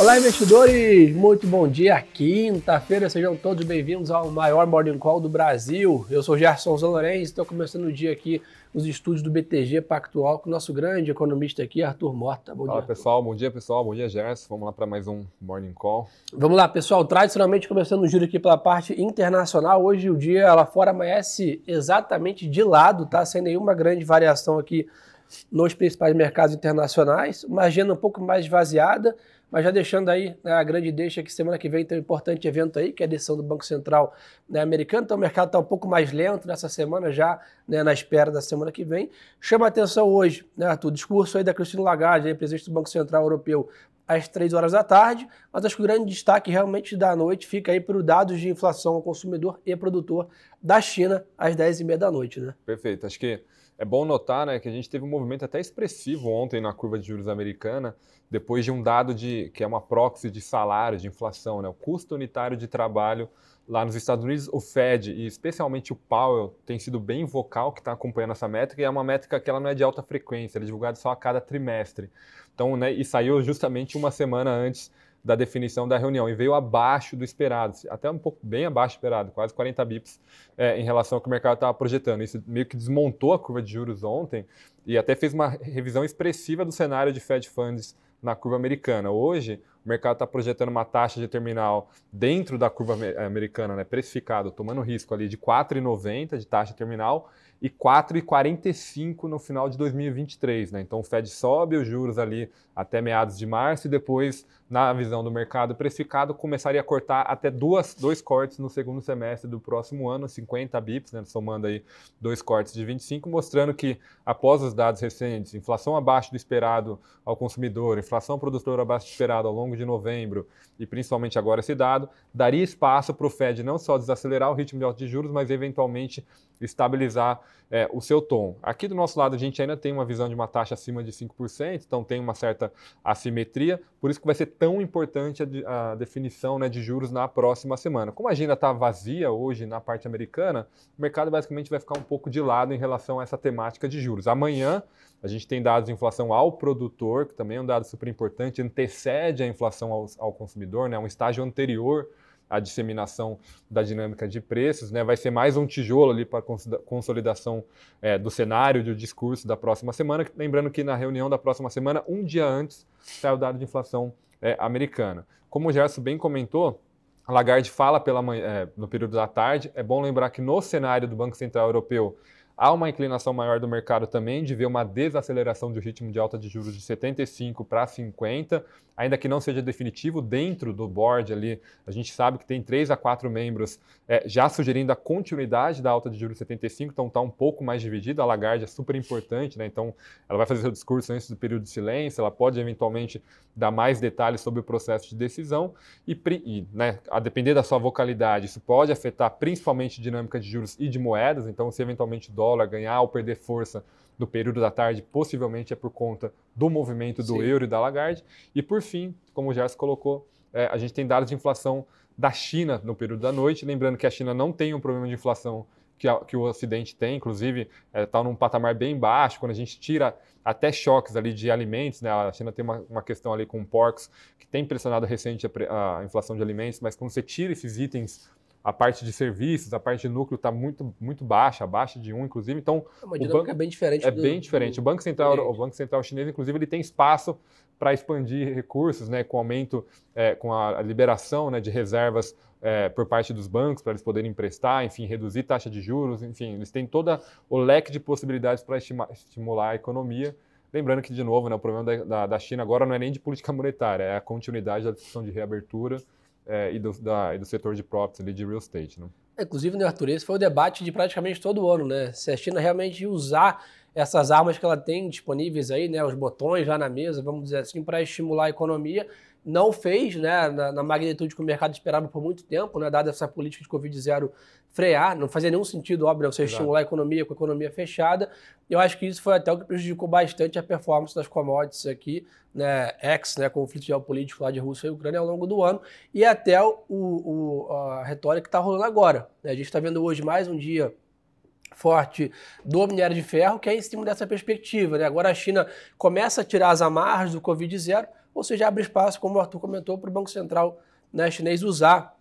Olá, investidores! Muito bom dia, quinta-feira. Sejam todos bem-vindos ao maior Morning Call do Brasil. Eu sou Gerson Zalorenz, estou começando o dia aqui nos estúdios do BTG Pactual com o nosso grande economista aqui, Arthur Morta. Bom Fala, dia. pessoal. Bom dia, pessoal. Bom dia, Gerson. Vamos lá para mais um Morning Call. Vamos lá, pessoal. Tradicionalmente começando o giro aqui pela parte internacional. Hoje o dia lá fora amanhece exatamente de lado, tá? Sem nenhuma grande variação aqui nos principais mercados internacionais. Uma agenda um pouco mais esvaziada mas já deixando aí né, a grande deixa que semana que vem tem um importante evento aí, que é a decisão do Banco Central né, americano. Então o mercado está um pouco mais lento nessa semana, já né, na espera da semana que vem. Chama a atenção hoje, né, Arthur, o discurso aí da Cristina Lagarde, aí, presidente do Banco Central Europeu, às três horas da tarde, mas acho que o grande destaque realmente da noite fica aí para os dados de inflação ao consumidor e produtor da China às dez e meia da noite. Né? Perfeito. Acho que é bom notar né, que a gente teve um movimento até expressivo ontem na curva de juros americana, depois de um dado de que é uma proxy de salário, de inflação, né, o custo unitário de trabalho lá nos Estados Unidos, o Fed e especialmente o Powell tem sido bem vocal que está acompanhando essa métrica e é uma métrica que ela não é de alta frequência, ela é divulgada só a cada trimestre. Então, né, e saiu justamente uma semana antes da definição da reunião e veio abaixo do esperado, até um pouco bem abaixo do esperado, quase 40 bips é, em relação ao que o mercado estava projetando. Isso meio que desmontou a curva de juros ontem e até fez uma revisão expressiva do cenário de Fed Funds na curva americana. Hoje, o mercado está projetando uma taxa de terminal dentro da curva americana, né, precificado, tomando risco ali de 4,90 de taxa terminal e 4,45 no final de 2023. Né? Então o Fed sobe os juros ali até meados de março e depois, na visão do mercado precificado, começaria a cortar até duas, dois cortes no segundo semestre do próximo ano, 50 bips, né? somando aí dois cortes de 25, mostrando que após os dados recentes, inflação abaixo do esperado ao consumidor, inflação produtora abaixo do esperado ao longo de novembro e principalmente agora esse dado, daria espaço para o Fed não só desacelerar o ritmo de alta de juros, mas eventualmente estabilizar é, o seu tom. Aqui do nosso lado a gente ainda tem uma visão de uma taxa acima de 5%, então tem uma certa assimetria, por isso que vai ser tão importante a, a definição né, de juros na próxima semana. Como a agenda está vazia hoje na parte americana, o mercado basicamente vai ficar um pouco de lado em relação a essa temática de juros. Amanhã a gente tem dados de inflação ao produtor, que também é um dado super importante, antecede a inflação ao, ao consumidor, né, um estágio anterior a disseminação da dinâmica de preços, né? vai ser mais um tijolo ali para consolidação é, do cenário do discurso da próxima semana. Lembrando que na reunião da próxima semana, um dia antes, sai o dado de inflação é, americana. Como o Gerson bem comentou, a Lagarde fala pela manhã, é, no período da tarde. É bom lembrar que no cenário do Banco Central Europeu, Há uma inclinação maior do mercado também de ver uma desaceleração do ritmo de alta de juros de 75 para 50, ainda que não seja definitivo dentro do board ali. A gente sabe que tem três a quatro membros é, já sugerindo a continuidade da alta de juros 75, então está um pouco mais dividida. A Lagarde é super importante, né? então ela vai fazer seu discurso antes do período de silêncio, ela pode eventualmente dar mais detalhes sobre o processo de decisão e, e né, a depender da sua vocalidade, isso pode afetar principalmente dinâmica de juros e de moedas, então se eventualmente o dólar ganhar ou perder força do período da tarde, possivelmente é por conta do movimento do Sim. euro e da Lagarde. E por fim, como o Gerson colocou, é, a gente tem dados de inflação da China no período da noite, lembrando que a China não tem um problema de inflação que, a, que o Ocidente tem, inclusive está é, tá num patamar bem baixo, quando a gente tira até choques ali de alimentos, né? a China tem uma, uma questão ali com porcos que tem pressionado recente a, a inflação de alimentos, mas quando você tira esses itens a parte de serviços, a parte de núcleo está muito, muito baixa, abaixo de 1, inclusive. Então, é o banco é bem diferente. É do, bem diferente. Do, o Banco Central, o Banco Central chinês, inclusive, ele tem espaço para expandir recursos, né, com aumento, é, com a liberação né, de reservas é, por parte dos bancos para eles poderem emprestar, enfim, reduzir taxa de juros, enfim, eles têm todo o leque de possibilidades para estimular a economia. Lembrando que, de novo, né, o problema da, da, da China agora não é nem de política monetária, é a continuidade da discussão de reabertura é, e, do, da, e do setor de properties ali de real estate. Né? É, inclusive, né, Arthur, esse foi o debate de praticamente todo ano, né? Se a China realmente usar essas armas que ela tem disponíveis aí, né, os botões lá na mesa, vamos dizer assim, para estimular a economia, não fez, né, na, na, magnitude que o mercado esperava por muito tempo, né, dada essa política de Covid zero frear, não fazia nenhum sentido, óbvio, você Exato. estimular a economia com a economia fechada. Eu acho que isso foi até o que prejudicou bastante a performance das commodities aqui, né, ex, né, conflito geopolítico lá de Rússia e Ucrânia ao longo do ano, e até o, o a retórica que está rolando agora. Né? A gente está vendo hoje mais um dia forte do minério de ferro, que é em cima dessa perspectiva. Né? Agora a China começa a tirar as amarras do Covid zero, ou seja, abre espaço, como o Arthur comentou, para o Banco Central né, chinês usar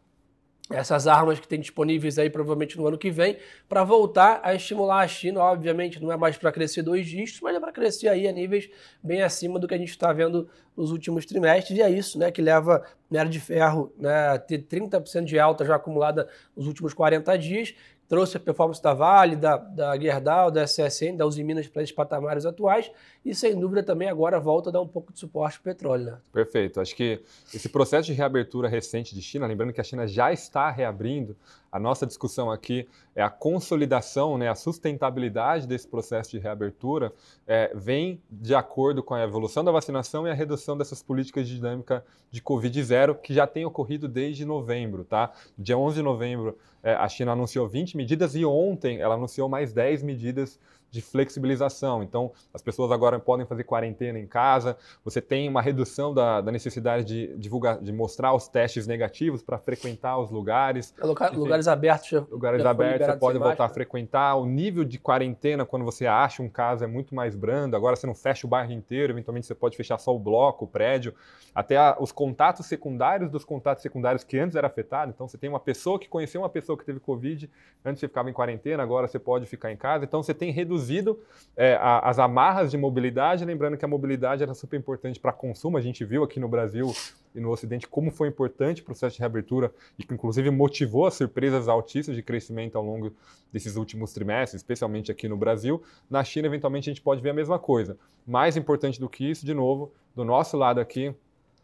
essas armas que tem disponíveis aí provavelmente no ano que vem, para voltar a estimular a China. Obviamente, não é mais para crescer dois dígitos, mas é para crescer aí a níveis bem acima do que a gente está vendo nos últimos trimestres, e é isso né, que leva minério de ferro né, a ter 30% de alta já acumulada nos últimos 40 dias, trouxe a performance da Vale, da, da Gerdau, da SSN, da Uzi Minas para esses patamares atuais e, sem dúvida, também agora volta a dar um pouco de suporte para o petróleo. Né? Perfeito. Acho que esse processo de reabertura recente de China, lembrando que a China já está reabrindo, a nossa discussão aqui é a consolidação, né, a sustentabilidade desse processo de reabertura é, vem de acordo com a evolução da vacinação e a redução dessas políticas de dinâmica de Covid-0 que já tem ocorrido desde novembro. Tá? Dia 11 de novembro, é, a China anunciou 20 medidas e ontem ela anunciou mais 10 medidas de flexibilização. Então, as pessoas agora podem fazer quarentena em casa, você tem uma redução da, da necessidade de divulgar, de mostrar os testes negativos para frequentar os lugares. É Enfim, lugares abertos. Já, lugares já abertos, você pode voltar a frequentar. O nível de quarentena, quando você acha um caso, é muito mais brando. Agora você não fecha o bairro inteiro, eventualmente você pode fechar só o bloco, o prédio. Até a, os contatos secundários dos contatos secundários que antes era afetado. Então, você tem uma pessoa que conheceu uma pessoa que teve Covid, antes você ficava em quarentena, agora você pode ficar em casa. Então, você tem reduzido reduzido é, a, as amarras de mobilidade, lembrando que a mobilidade era super importante para consumo, a gente viu aqui no Brasil e no Ocidente como foi importante o processo de reabertura e que inclusive motivou as surpresas altíssimas de crescimento ao longo desses últimos trimestres, especialmente aqui no Brasil. Na China, eventualmente, a gente pode ver a mesma coisa. Mais importante do que isso, de novo, do nosso lado aqui,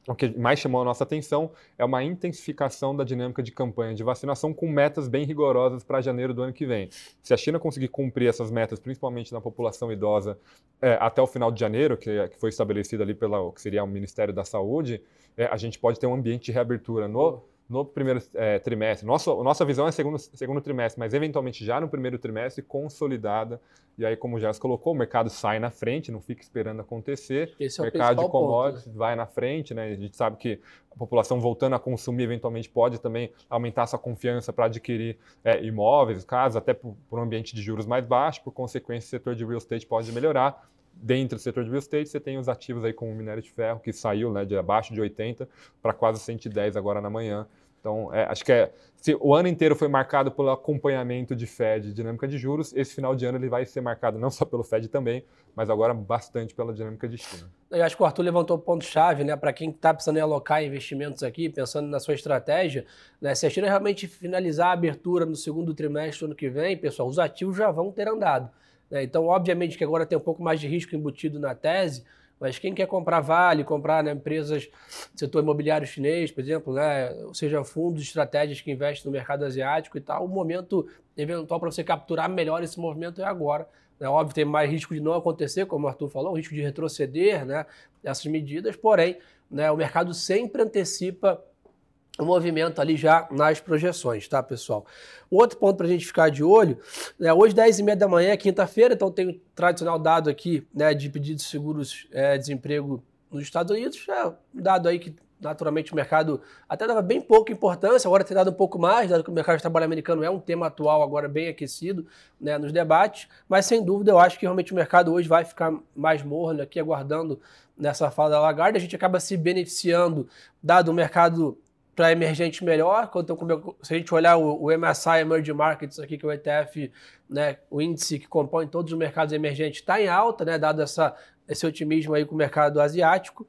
o que mais chamou a nossa atenção é uma intensificação da dinâmica de campanha de vacinação com metas bem rigorosas para janeiro do ano que vem. Se a China conseguir cumprir essas metas, principalmente na população idosa, é, até o final de janeiro, que, que foi estabelecido ali pelo que seria o Ministério da Saúde, é, a gente pode ter um ambiente de reabertura no no primeiro é, trimestre. Nossa, nossa visão é segundo, segundo trimestre, mas eventualmente já no primeiro trimestre consolidada. E aí, como o Jess colocou, o mercado sai na frente, não fica esperando acontecer. Esse o é mercado o de commodities ponto, né? vai na frente, né? A gente sabe que a população voltando a consumir eventualmente pode também aumentar sua confiança para adquirir é, imóveis, casas, até por, por um ambiente de juros mais baixo. Por consequência, o setor de real estate pode melhorar dentro do setor de real estate, você tem os ativos aí como minério de ferro, que saiu né, de abaixo de 80 para quase 110 agora na manhã. Então, é, acho que é, se o ano inteiro foi marcado pelo acompanhamento de Fed, dinâmica de juros, esse final de ano ele vai ser marcado não só pelo Fed também, mas agora bastante pela dinâmica de China. Eu acho que o Arthur levantou o ponto-chave, né, para quem está precisando alocar investimentos aqui, pensando na sua estratégia, né, se a China realmente finalizar a abertura no segundo trimestre do ano que vem, pessoal, os ativos já vão ter andado. Né? Então, obviamente que agora tem um pouco mais de risco embutido na tese, mas quem quer comprar vale, comprar né, empresas do setor imobiliário chinês, por exemplo, né, ou seja, fundos, estratégias que investem no mercado asiático e tal, o momento eventual para você capturar melhor esse movimento é agora. Né? Óbvio, tem mais risco de não acontecer, como o Arthur falou, o risco de retroceder né, essas medidas, porém, né, o mercado sempre antecipa o movimento ali já nas projeções, tá, pessoal? Outro ponto para a gente ficar de olho, né, hoje 10 e meia da manhã, quinta-feira, então tem o tradicional dado aqui né, de pedidos de seguros é, desemprego nos Estados Unidos, é um dado aí que naturalmente o mercado até dava bem pouca importância, agora tem dado um pouco mais, dado que o mercado de trabalho americano é um tema atual agora bem aquecido né, nos debates, mas sem dúvida eu acho que realmente o mercado hoje vai ficar mais morno aqui, aguardando nessa fala da Lagarde, a gente acaba se beneficiando, dado o mercado para emergente melhor. Então, se a gente olhar o, o, MSI Emerging Markets aqui, que é o ETF, né, o índice que compõe todos os mercados emergentes, está em alta, né, dado essa, esse otimismo aí com o mercado asiático.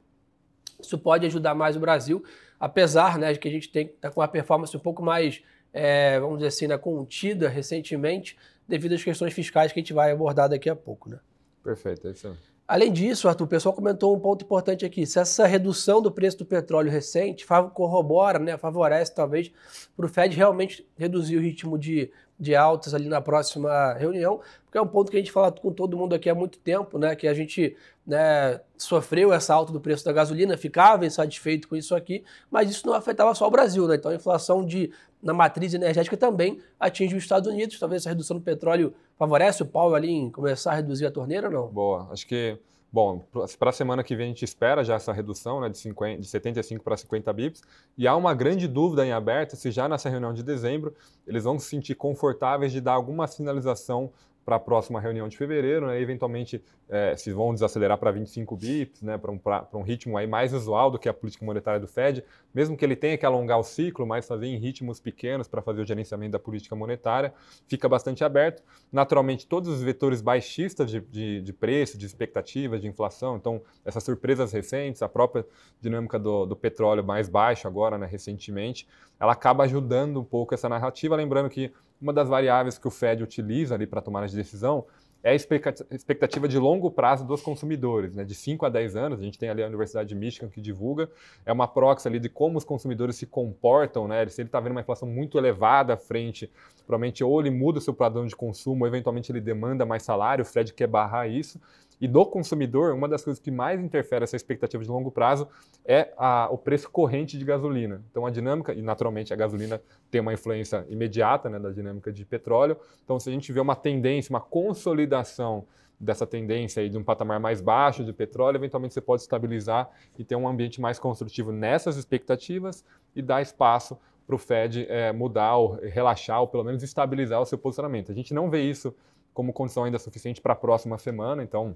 Isso pode ajudar mais o Brasil, apesar né, de que a gente tem tá com uma performance um pouco mais, é, vamos dizer assim, né, contida recentemente, devido às questões fiscais que a gente vai abordar daqui a pouco. Né? Perfeito, é isso. Além disso, Arthur, o pessoal comentou um ponto importante aqui. Se essa redução do preço do petróleo recente corrobora, né, favorece talvez para o Fed realmente reduzir o ritmo de, de altas ali na próxima reunião, porque é um ponto que a gente fala com todo mundo aqui há muito tempo, né, que a gente né, sofreu essa alta do preço da gasolina, ficava insatisfeito com isso aqui, mas isso não afetava só o Brasil. Né? Então a inflação de, na matriz energética também atinge os Estados Unidos. Talvez essa redução do petróleo favorece o Paulo ali em começar a reduzir a torneira ou não? Boa, acho que Bom, para a semana que vem a gente espera já essa redução né, de, 50, de 75 para 50 bips. E há uma grande dúvida em aberto se já nessa reunião de dezembro eles vão se sentir confortáveis de dar alguma sinalização para a próxima reunião de fevereiro, né, eventualmente é, se vão desacelerar para 25 bips, né, para um, um, ritmo aí mais usual do que a política monetária do Fed, mesmo que ele tenha que alongar o ciclo, mas fazer em ritmos pequenos para fazer o gerenciamento da política monetária, fica bastante aberto. Naturalmente, todos os vetores baixistas de, de, de preço, de expectativas, de inflação, então essas surpresas recentes, a própria dinâmica do, do petróleo mais baixo agora, né, recentemente, ela acaba ajudando um pouco essa narrativa, lembrando que uma das variáveis que o Fed utiliza ali para tomar de decisão é a expectativa de longo prazo dos consumidores, né? de 5 a 10 anos. A gente tem ali a Universidade de Michigan que divulga, é uma proxy ali de como os consumidores se comportam, né? se ele está vendo uma inflação muito elevada à frente, provavelmente ou ele muda o seu padrão de consumo, ou eventualmente ele demanda mais salário, o Fred quer barrar isso. E do consumidor, uma das coisas que mais interfere essa expectativa de longo prazo é a, o preço corrente de gasolina. Então, a dinâmica, e naturalmente a gasolina tem uma influência imediata né, da dinâmica de petróleo. Então, se a gente vê uma tendência, uma consolidação dessa tendência aí de um patamar mais baixo de petróleo, eventualmente você pode estabilizar e ter um ambiente mais construtivo nessas expectativas e dar espaço para o Fed é, mudar ou relaxar ou pelo menos estabilizar o seu posicionamento. A gente não vê isso como condição ainda suficiente para a próxima semana, então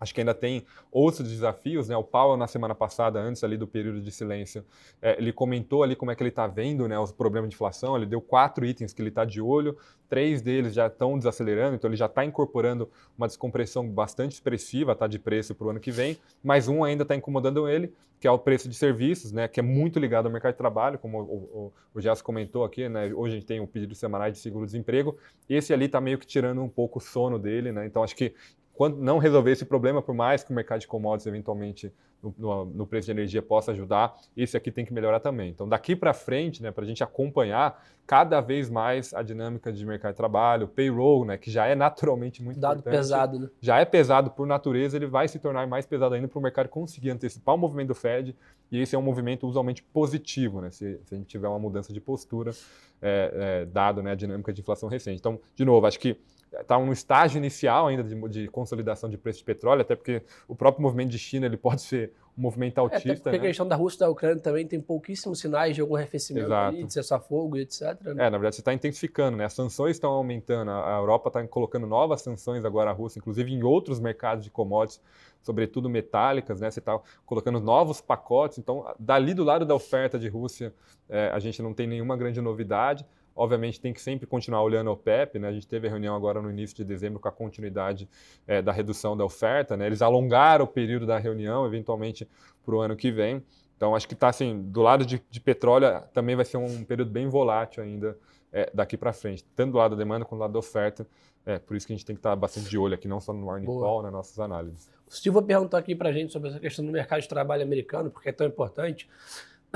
Acho que ainda tem outros desafios, né? O Paulo, na semana passada, antes ali do período de silêncio, é, ele comentou ali como é que ele está vendo né, os problemas de inflação. Ele deu quatro itens que ele está de olho, três deles já estão desacelerando, então ele já está incorporando uma descompressão bastante expressiva tá, de preço para o ano que vem, mas um ainda está incomodando ele, que é o preço de serviços, né, que é muito ligado ao mercado de trabalho, como o, o, o Jess comentou aqui, né, hoje a gente tem o pedido semanal de seguro-desemprego, esse ali está meio que tirando um pouco o sono dele, né, então acho que quando não resolver esse problema, por mais que o mercado de commodities eventualmente no, no, no, preço de energia possa ajudar, esse aqui tem que melhorar também. Então, daqui para frente, né, para a gente acompanhar cada vez mais a dinâmica de mercado de trabalho, payroll, né, que já é naturalmente muito Dado importante. pesado, né? Já é pesado por natureza, ele vai se tornar mais pesado ainda para o mercado conseguir antecipar o movimento do Fed, e esse é um movimento usualmente positivo, né, se, se a gente tiver uma mudança de postura, é, é, dado né, a dinâmica de inflação recente. Então, de novo, acho que está no estágio inicial ainda de, de, consolidação de preço de petróleo, até porque o próprio movimento de China ele pode ser um movimento autista. É, até porque né? a questão da Rússia e da Ucrânia também tem pouquíssimos sinais de algum arrefecimento ali, de cessar-fogo e etc. Né? É, na verdade, você está intensificando, né? As sanções estão aumentando, a Europa está colocando novas sanções agora à Rússia, inclusive em outros mercados de commodities, sobretudo metálicas, né? Você está colocando novos pacotes, então dali do lado da oferta de Rússia, é, a gente não tem nenhuma grande novidade. Obviamente tem que sempre continuar olhando o PEP, né? A gente teve a reunião agora no início de dezembro com a continuidade é, da redução da oferta, né? Eles alongaram o período da reunião, eventualmente para o ano que vem. Então acho que está assim, do lado de, de, petróleo também vai ser um período bem volátil ainda é, daqui para frente, tanto do lado da demanda quanto do lado da oferta. É, por isso que a gente tem que estar tá bastante de olho aqui, não só no Morning Call, nas nossas análises. O Silva perguntou aqui para a gente sobre essa questão do mercado de trabalho americano, porque é tão importante.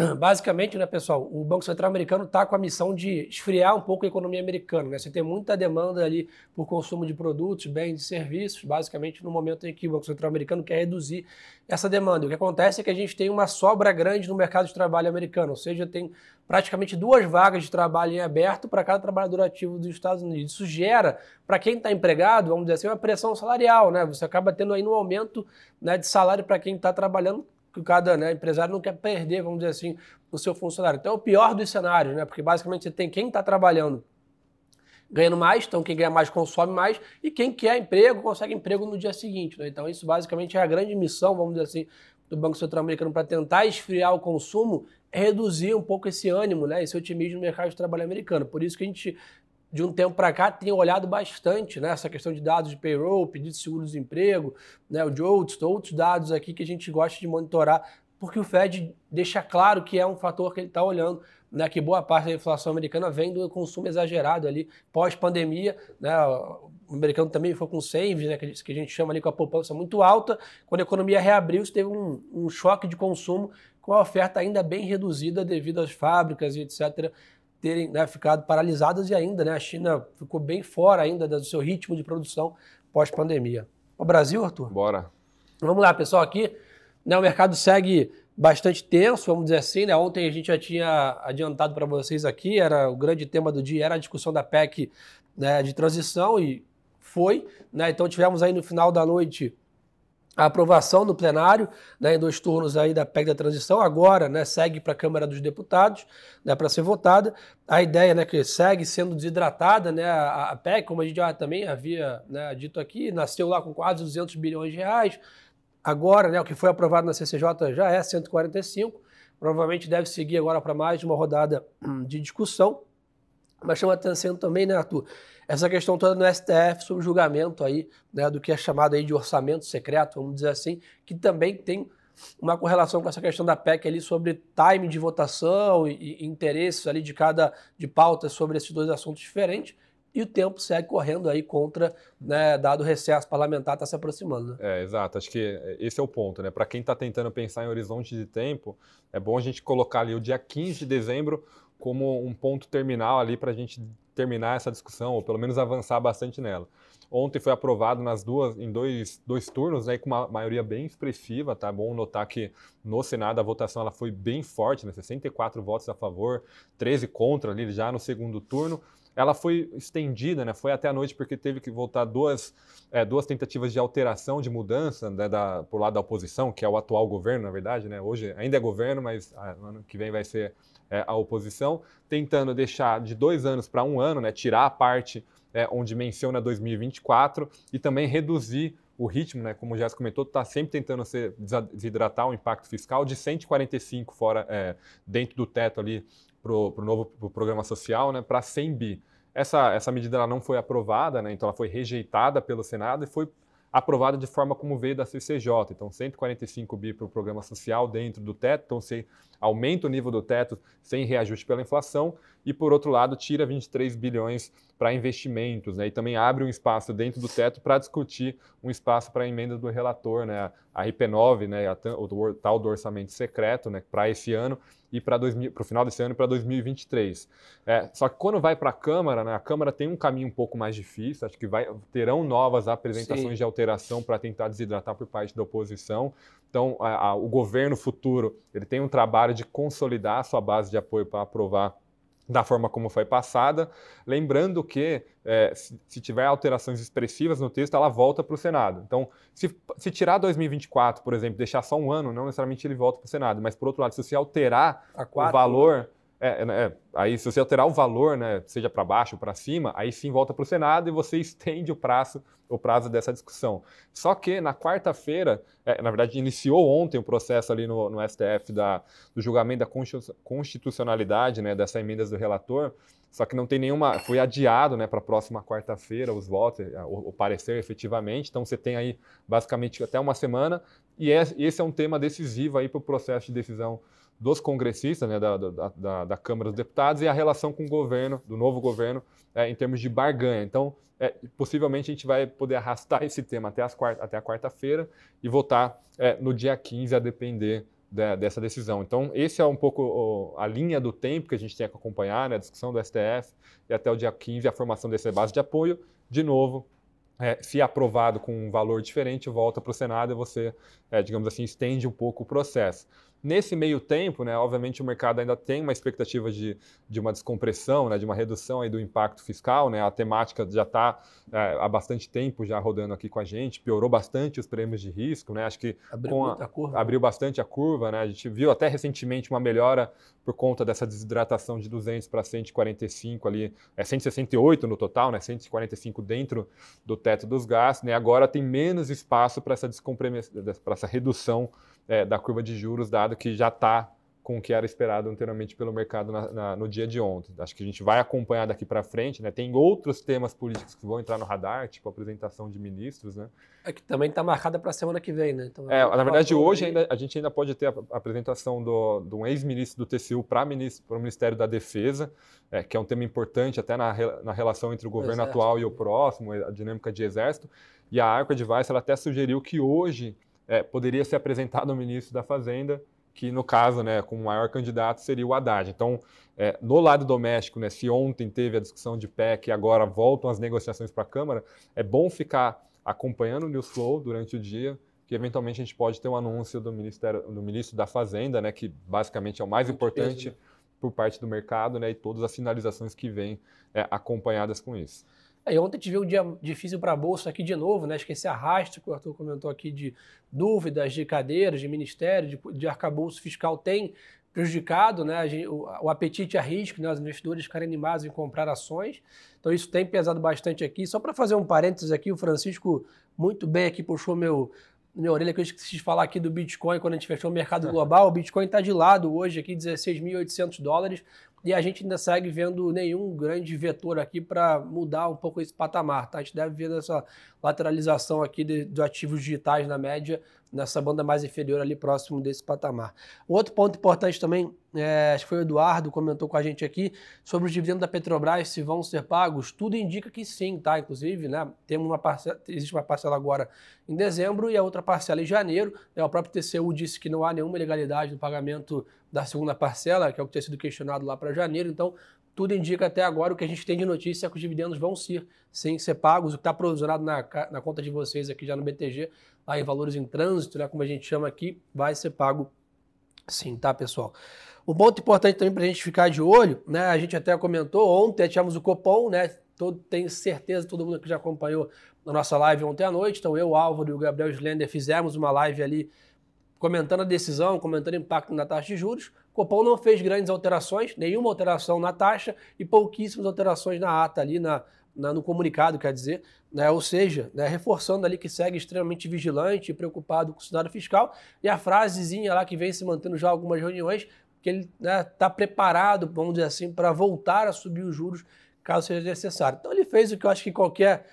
Basicamente, né, pessoal, o Banco Central americano está com a missão de esfriar um pouco a economia americana. Né? Você tem muita demanda ali por consumo de produtos, bens e serviços, basicamente no momento em que o Banco Central americano quer reduzir essa demanda. O que acontece é que a gente tem uma sobra grande no mercado de trabalho americano, ou seja, tem praticamente duas vagas de trabalho em aberto para cada trabalhador ativo dos Estados Unidos. Isso gera, para quem está empregado, vamos dizer assim, uma pressão salarial. Né? Você acaba tendo aí um aumento né, de salário para quem está trabalhando que cada né, empresário não quer perder, vamos dizer assim, o seu funcionário. Então é o pior dos cenários, né? Porque basicamente você tem quem está trabalhando ganhando mais, então quem ganha mais consome mais, e quem quer emprego consegue emprego no dia seguinte. Né? Então isso basicamente é a grande missão, vamos dizer assim, do Banco Central Americano para tentar esfriar o consumo, é reduzir um pouco esse ânimo, né, esse otimismo no mercado de trabalho americano. Por isso que a gente de um tempo para cá, tem olhado bastante né, essa questão de dados de payroll, pedido de seguro-desemprego, né, o JOLTS, outros dados aqui que a gente gosta de monitorar, porque o Fed deixa claro que é um fator que ele está olhando, né, que boa parte da inflação americana vem do consumo exagerado ali pós-pandemia. Né, o americano também foi com saves, né, que a gente chama ali com a poupança muito alta. Quando a economia reabriu, teve um, um choque de consumo com a oferta ainda bem reduzida devido às fábricas e etc terem né, ficado paralisadas e ainda né, a China ficou bem fora ainda do seu ritmo de produção pós-pandemia. O Brasil, Arthur? Bora. Vamos lá, pessoal, aqui né, o mercado segue bastante tenso, vamos dizer assim. Né? Ontem a gente já tinha adiantado para vocês aqui, era o grande tema do dia, era a discussão da PEC né, de transição e foi. Né? Então tivemos aí no final da noite a aprovação no plenário, né, em dois turnos aí da PEC da transição, agora né, segue para a Câmara dos Deputados né, para ser votada. A ideia né, que segue sendo desidratada, né, a, a PEC, como a gente já também havia né, dito aqui, nasceu lá com quase 200 bilhões de reais. Agora, né, o que foi aprovado na CCJ já é 145, provavelmente deve seguir agora para mais uma rodada hum, de discussão. Mas chama atenção também, né, Arthur, essa questão toda no STF sobre julgamento aí, né, do que é chamado aí de orçamento secreto, vamos dizer assim, que também tem uma correlação com essa questão da PEC ali sobre time de votação e, e interesses ali de cada de pautas sobre esses dois assuntos diferentes. E o tempo segue correndo aí contra, né, dado o recesso parlamentar está se aproximando. Né? É, exato. Acho que esse é o ponto, né? Para quem está tentando pensar em horizonte de tempo, é bom a gente colocar ali o dia 15 de dezembro como um ponto terminal ali para a gente terminar essa discussão, ou pelo menos avançar bastante nela. Ontem foi aprovado nas duas, em dois, dois turnos, né, com uma maioria bem expressiva, tá bom notar que no Senado a votação ela foi bem forte, né, 64 votos a favor, 13 contra ali já no segundo turno. Ela foi estendida, né, foi até a noite porque teve que voltar duas, é, duas tentativas de alteração, de mudança né, da, por lado da oposição, que é o atual governo, na verdade, né, hoje ainda é governo, mas ah, ano que vem vai ser é, a oposição, tentando deixar de dois anos para um ano, né, tirar a parte é, onde menciona 2024 e também reduzir o ritmo, né, como o Jéssica comentou, está sempre tentando ser, desidratar o impacto fiscal de 145 fora, é, dentro do teto ali para o novo pro programa social, né, para 100 bi. Essa, essa medida ela não foi aprovada, né, então ela foi rejeitada pelo Senado e foi aprovada de forma como veio da CCJ. Então, 145 bi para o programa social dentro do teto, então aumenta o nível do teto sem reajuste pela inflação, e por outro lado, tira 23 bilhões para investimentos, né? E também abre um espaço dentro do teto para discutir um espaço para a emenda do relator, né? A RP9, né? A, o tal do orçamento secreto, né? Para esse ano e para o final desse ano e para 2023. É, só que quando vai para a Câmara, né? A Câmara tem um caminho um pouco mais difícil. Acho que vai, terão novas apresentações Sim. de alteração para tentar desidratar por parte da oposição. Então, a, a, o governo futuro ele tem um trabalho de consolidar a sua base de apoio para aprovar da forma como foi passada. Lembrando que, é, se, se, tiver alterações expressivas no texto, ela volta para o Senado. Então, se, se, tirar 2024, por exemplo, deixar só um ano, não necessariamente ele volta para o Senado. Mas, por outro lado, se você alterar o valor é, é, é, aí, se você alterar o valor, né, seja para baixo ou para cima, aí sim volta para o Senado e você estende o prazo, o prazo dessa discussão. Só que na quarta-feira, é, na verdade, iniciou ontem o processo ali no, no STF da, do julgamento da constitucionalidade né, dessa emendas do relator. Só que não tem nenhuma. Foi adiado né, para a próxima quarta-feira os votos, é, o, o, parecer efetivamente. Então você tem aí basicamente até uma semana. E é, esse é um tema decisivo aí para o processo de decisão dos congressistas, né, da, da, da, da, Câmara dos Deputados, e a relação com o governo, do novo governo, é, em termos de barganha. Então, é, possivelmente a gente vai poder arrastar esse tema até, as quarta, até a quarta-feira e votar é, no dia 15, a depender de, dessa decisão. Então, esse é um pouco o, a linha do tempo que a gente tem que acompanhar, né, a discussão do STF, e até o dia 15 a formação dessa base de apoio. De novo, é, se aprovado com um valor diferente, volta para o Senado e você, é, digamos assim, estende um pouco o processo. Nesse meio tempo, né, obviamente o mercado ainda tem uma expectativa de, de uma descompressão, né, de uma redução aí do impacto fiscal. Né, a temática já está é, há bastante tempo já rodando aqui com a gente, piorou bastante os prêmios de risco. Né, acho que abriu, a, a abriu bastante a curva. Né, a gente viu até recentemente uma melhora por conta dessa desidratação de 200 para 145 ali, é 168 no total, né, 145 dentro do teto dos gastos. Né, agora tem menos espaço para essa, para essa redução é, da curva de juros, dado que já está com o que era esperado anteriormente pelo mercado na, na, no dia de ontem. Acho que a gente vai acompanhar daqui para frente, né? Tem outros temas políticos que vão entrar no radar, tipo a apresentação de ministros, né? É que também está marcada para a semana que vem, né? Então, é, na verdade, hoje ainda, a gente ainda pode ter a, a apresentação do, um ex-ministro do TCU para o Ministério da Defesa, é, que é um tema importante até na, na relação entre o governo atual e o próximo, a dinâmica de exército. E a Arco Advice ela até sugeriu que hoje é, poderia ser apresentado ao ministro da Fazenda, que no caso, né, como maior candidato, seria o Haddad. Então, é, no lado doméstico, né, se ontem teve a discussão de PEC e agora voltam as negociações para a Câmara, é bom ficar acompanhando o News Flow durante o dia, que eventualmente a gente pode ter um anúncio do, Ministério, do ministro da Fazenda, né, que basicamente é o mais Muito importante peso, né? por parte do mercado, né, e todas as sinalizações que vêm é, acompanhadas com isso. Aí ontem tive um dia difícil para a Bolsa aqui de novo, né? Esqueci arrasto, que o Arthur comentou aqui de dúvidas, de cadeiras, de ministério, de, de arcabouço fiscal tem prejudicado, né? O, o, apetite a risco, né? Os investidores ficarem animados em comprar ações. Então isso tem pesado bastante aqui. Só para fazer um parênteses aqui, o Francisco muito bem aqui puxou meu minha orelha que eu esqueci de falar aqui do Bitcoin quando a gente fechou o mercado global. O Bitcoin está de lado hoje aqui, 16.800 dólares e a gente ainda segue vendo nenhum grande vetor aqui para mudar um pouco esse patamar. Tá? A gente deve ver essa lateralização aqui de, de ativos digitais na média, nessa banda mais inferior ali próximo desse patamar. Outro ponto importante também, é, acho que foi o Eduardo comentou com a gente aqui, sobre os dividendos da Petrobras, se vão ser pagos, tudo indica que sim, tá? Inclusive, né, temos uma parcela, existe uma parcela agora em dezembro e a outra parcela em janeiro. Né, o próprio TCU disse que não há nenhuma ilegalidade no pagamento da segunda parcela, que é o que tinha sido questionado lá para janeiro. Então, tudo indica até agora o que a gente tem de notícia é que os dividendos vão ser, sim, ser pagos. O que está provisionado na, na conta de vocês aqui já no BTG, lá em valores em trânsito, né, como a gente chama aqui, vai ser pago sim, tá, pessoal? O ponto importante também para a gente ficar de olho, né? A gente até comentou ontem, tivemos o Copom, né? Todo, tenho certeza, todo mundo que já acompanhou a nossa live ontem à noite. Então, eu, Álvaro e o Gabriel Slender fizemos uma live ali comentando a decisão, comentando o impacto na taxa de juros. O Copom não fez grandes alterações, nenhuma alteração na taxa e pouquíssimas alterações na ata ali, na, na no comunicado, quer dizer. Né? Ou seja, né, reforçando ali que segue extremamente vigilante e preocupado com o cenário fiscal. E a frasezinha lá que vem se mantendo já algumas reuniões, que ele está né, tá preparado, vamos dizer assim, para voltar a subir os juros caso seja necessário. Então ele fez o que eu acho que qualquer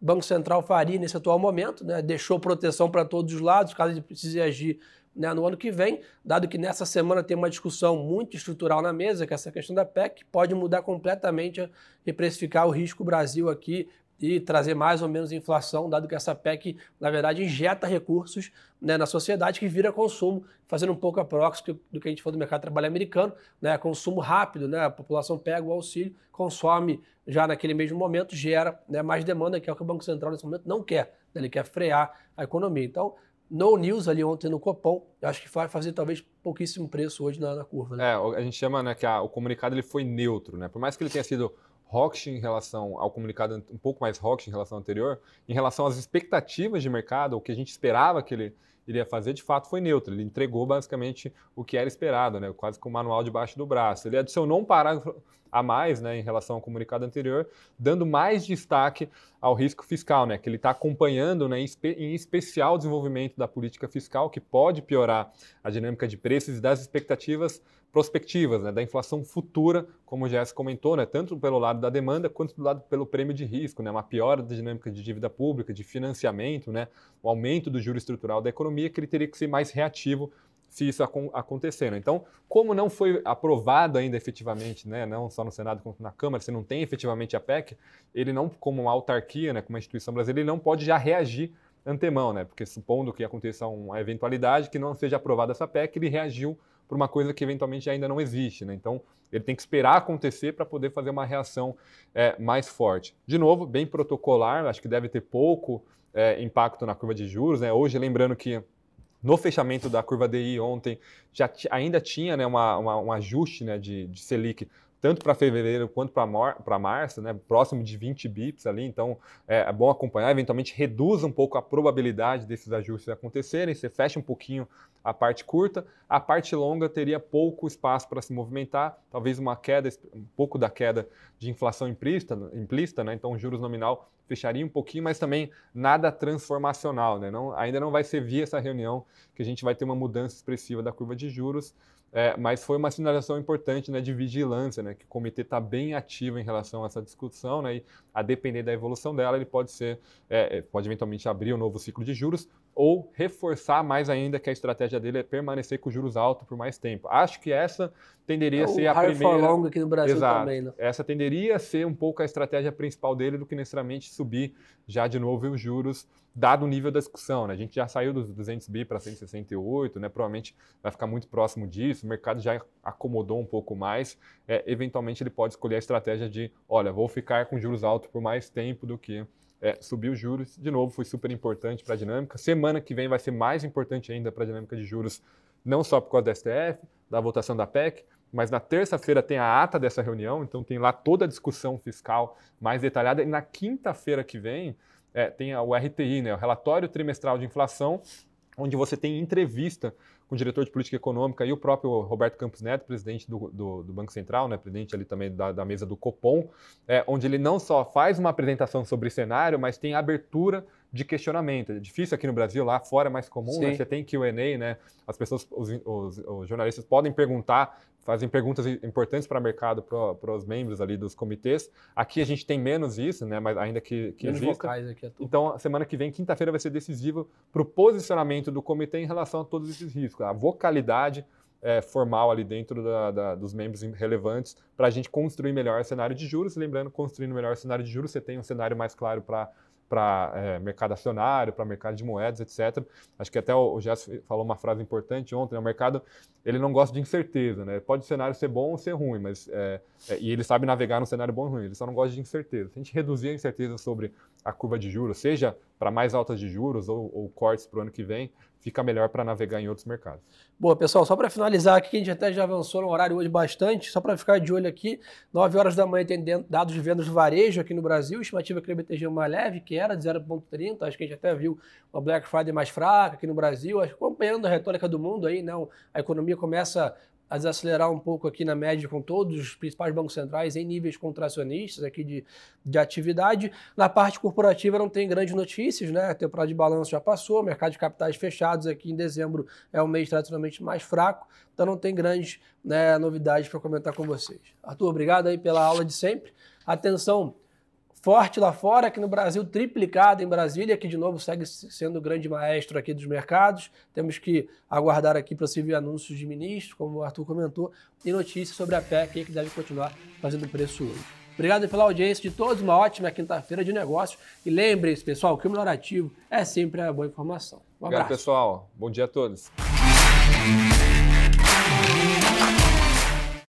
Banco Central faria nesse atual momento, né? deixou proteção para todos os lados, caso ele precise agir né, no ano que vem, dado que nessa semana tem uma discussão muito estrutural na mesa, que é essa questão da PEC, pode mudar completamente e precificar o risco Brasil aqui e trazer mais ou menos inflação, dado que essa PEC, na verdade, injeta recursos né, na sociedade que vira consumo, fazendo um pouco a proxy do que a gente falou do mercado de trabalho americano, né, consumo rápido, né, a população pega o auxílio, consome já naquele mesmo momento, gera né, mais demanda, que é o que o Banco Central nesse momento não quer, né, ele quer frear a economia. Então, no news ali ontem no Copom, acho que vai fazer talvez pouquíssimo preço hoje na, na curva. Né? É, a gente chama né, que a, o comunicado ele foi neutro, né? Por mais que ele tenha sido hawkish em relação ao comunicado, um pouco mais hawkish em relação ao anterior, em relação às expectativas de mercado, o que a gente esperava que ele iria fazer, de fato foi neutro. Ele entregou basicamente o que era esperado, né? quase com o manual debaixo do braço. Ele adicionou um parágrafo a mais né, em relação ao comunicado anterior, dando mais destaque ao risco fiscal, né, que ele está acompanhando né, em, espe em, especial o desenvolvimento da política fiscal, que pode piorar a dinâmica de preços e das expectativas prospectivas, né, da inflação futura, como o Jess comentou, né, tanto pelo lado da demanda quanto do lado pelo prêmio de risco, né, uma piora da dinâmica de dívida pública, de financiamento, né, o aumento do juro estrutural da economia, que ele teria que ser mais reativo se isso acontecer. Né? Então, como não foi aprovado ainda efetivamente, né, não só no Senado quanto na Câmara, se não tem efetivamente a PEC, ele não, como uma autarquia, né, como uma instituição brasileira, ele não pode já reagir antemão, né? Porque supondo que aconteça uma eventualidade que não seja aprovada essa PEC, ele reagiu por uma coisa que eventualmente ainda não existe. Né? Então, ele tem que esperar acontecer para poder fazer uma reação é, mais forte. De novo, bem protocolar, acho que deve ter pouco é, impacto na curva de juros. Né? Hoje, lembrando que no fechamento da curva DI ontem, já ainda tinha né, uma, uma, um ajuste né, de, de Selic tanto para fevereiro quanto para março, né, próximo de 20 bips ali, então é, é, bom acompanhar, eventualmente reduz um pouco a probabilidade desses ajustes acontecerem, você fecha um pouquinho a parte curta, a parte longa teria pouco espaço para se movimentar, talvez uma queda, um pouco da queda de inflação implícita, implícita né, então juros nominal fecharia um pouquinho, mas também nada transformacional, né, não, ainda não vai ser via essa reunião que a gente vai ter uma mudança expressiva da curva de juros, é, mas foi uma sinalização importante né, de vigilância, né, que o comitê está bem ativo em relação a essa discussão, né, e a depender da evolução dela, ele pode ser, é, é, pode eventualmente abrir um novo ciclo de juros ou reforçar mais ainda que a estratégia dele é permanecer com juros altos por mais tempo. Acho que essa tenderia é a ser a primeira. For long aqui no Brasil Exato. também, né? Essa tenderia a ser um pouco a estratégia principal dele do que necessariamente subir já de novo os juros dado o nível da discussão. Né? A gente já saiu dos 200 bi para 168, né? provavelmente vai ficar muito próximo disso, o mercado já acomodou um pouco mais. É, eventualmente ele pode escolher a estratégia de, olha, vou ficar com juros altos por mais tempo do que é, subir os juros. De novo, foi super importante para a dinâmica. Semana que vem vai ser mais importante ainda para a dinâmica de juros, não só por causa da STF, da votação da PEC, mas na terça-feira tem a ata dessa reunião, então tem lá toda a discussão fiscal mais detalhada, e na quinta-feira que vem é, tem o RTI, né, o Relatório Trimestral de Inflação, onde você tem entrevista com o diretor de política econômica e o próprio Roberto Campos Neto, presidente do, do, do Banco Central, né, presidente ali também da, da mesa do Copom, é, onde ele não só faz uma apresentação sobre cenário, mas tem abertura de questionamento. É difícil aqui no Brasil, lá fora é mais comum, né? você tem Q&A, né? As pessoas, os, os, os, jornalistas podem perguntar, fazem perguntas importantes para o mercado, para os membros ali dos comitês. Aqui a gente tem menos isso, né? Mas ainda que, que menos exista. Vocais aqui é tudo. Então, semana que vem, quinta-feira, vai ser decisiva para o posicionamento do comitê em relação a todos esses riscos. A vocalidade é, formal ali dentro da, da, dos membros relevantes para a gente construir melhor o cenário de juros. Lembrando, construindo melhor cenário de juros, você tem um cenário mais claro para para é, mercado acionário, para mercado de moedas, etc. Acho que até o, o Jess falou uma frase importante ontem, né? o mercado ele não gosta de incerteza, né? Pode o cenário ser bom ou ser ruim, mas é, é, e ele sabe navegar no cenário bom ou ruim, ele só não gosta de incerteza. Se a gente reduzir a incerteza sobre a curva de juros, seja para mais altas de juros ou, ou cortes para o ano que vem, fica melhor para navegar em outros mercados. Boa, pessoal, só para finalizar aqui, a gente até já avançou no horário hoje bastante, só para ficar de olho aqui, 9 horas da manhã tem dados de vendas de varejo aqui no Brasil, estimativa que BTG mais leve, que era de 0,30, acho que a gente até viu uma Black Friday mais fraca aqui no Brasil, acompanhando a retórica do mundo aí, né, a economia começa a desacelerar um pouco aqui na média com todos os principais bancos centrais em níveis contracionistas aqui de, de atividade. Na parte corporativa não tem grandes notícias, né? A temporada de balanço já passou, mercado de capitais fechados aqui em dezembro é um mês tradicionalmente mais fraco, então não tem grandes né, novidades para comentar com vocês. Arthur, obrigado aí pela aula de sempre. Atenção, forte lá fora, aqui no Brasil triplicado em Brasília, que de novo segue sendo o grande maestro aqui dos mercados. Temos que aguardar aqui para se ver anúncios de ministros, como o Arthur comentou, e notícias sobre a PEC que deve continuar fazendo preço hoje. Obrigado pela audiência de todos, uma ótima quinta-feira de negócios. E lembre-se, pessoal, que o melhor ativo é sempre a boa informação. Um abraço. Obrigado, pessoal. Bom dia a todos.